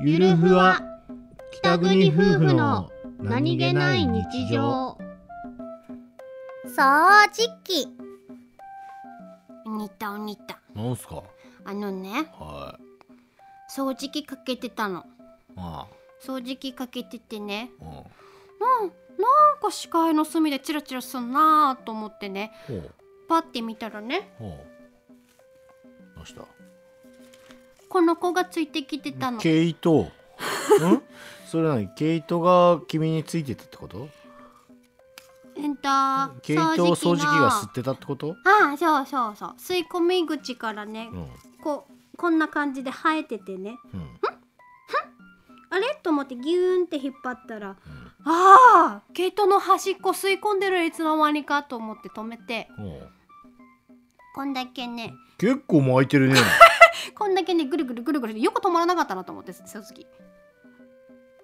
ゆるふわ。北国夫婦の掃除機おにたおにたなんすか？あのねはい。掃除機かけてたの。あ掃除機かけててね。あうんなんなんか視界の隅でチラチラすんなーと思ってね。ほう。パッて見たらね。ほう。どうした？この子がついてきてたの。毛糸んそれ何毛糸が君についてたってこと？えんと毛糸を掃除機が。吸ってたってこと？ああそうそうそう。吸い込み口からねうん。こうこんな感じで生えててね。うん。あれ？と思ってギューンって引っ張ったらああ毛糸の端っこ吸い込んでるいつの間にかと思って止めて。こんだけね。結構巻いてるね こんだけねぐるぐるぐるぐるよく止まらなかったなと思って掃除機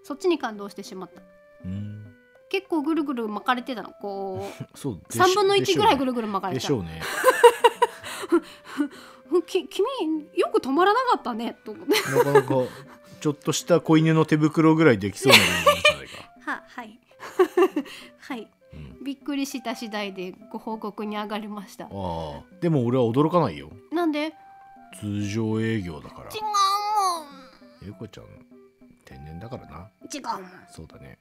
そっちに感動してしまった。うん。結構ぐるぐる巻かれてたの。こう そうでし3分の1ぐらいぐるるぐる巻かれてたでしょうね。うんき君よく止まらなかったねと思ってなかなかちょっとした子犬の手袋ぐらいできそうなものじゃないか、ははいはいうん、びっくりした次第でご報告に上がりましたああでも俺は驚かないよ通常営業だから。違うもん。ゆうこちゃん天然だからな。違うもん。そうだね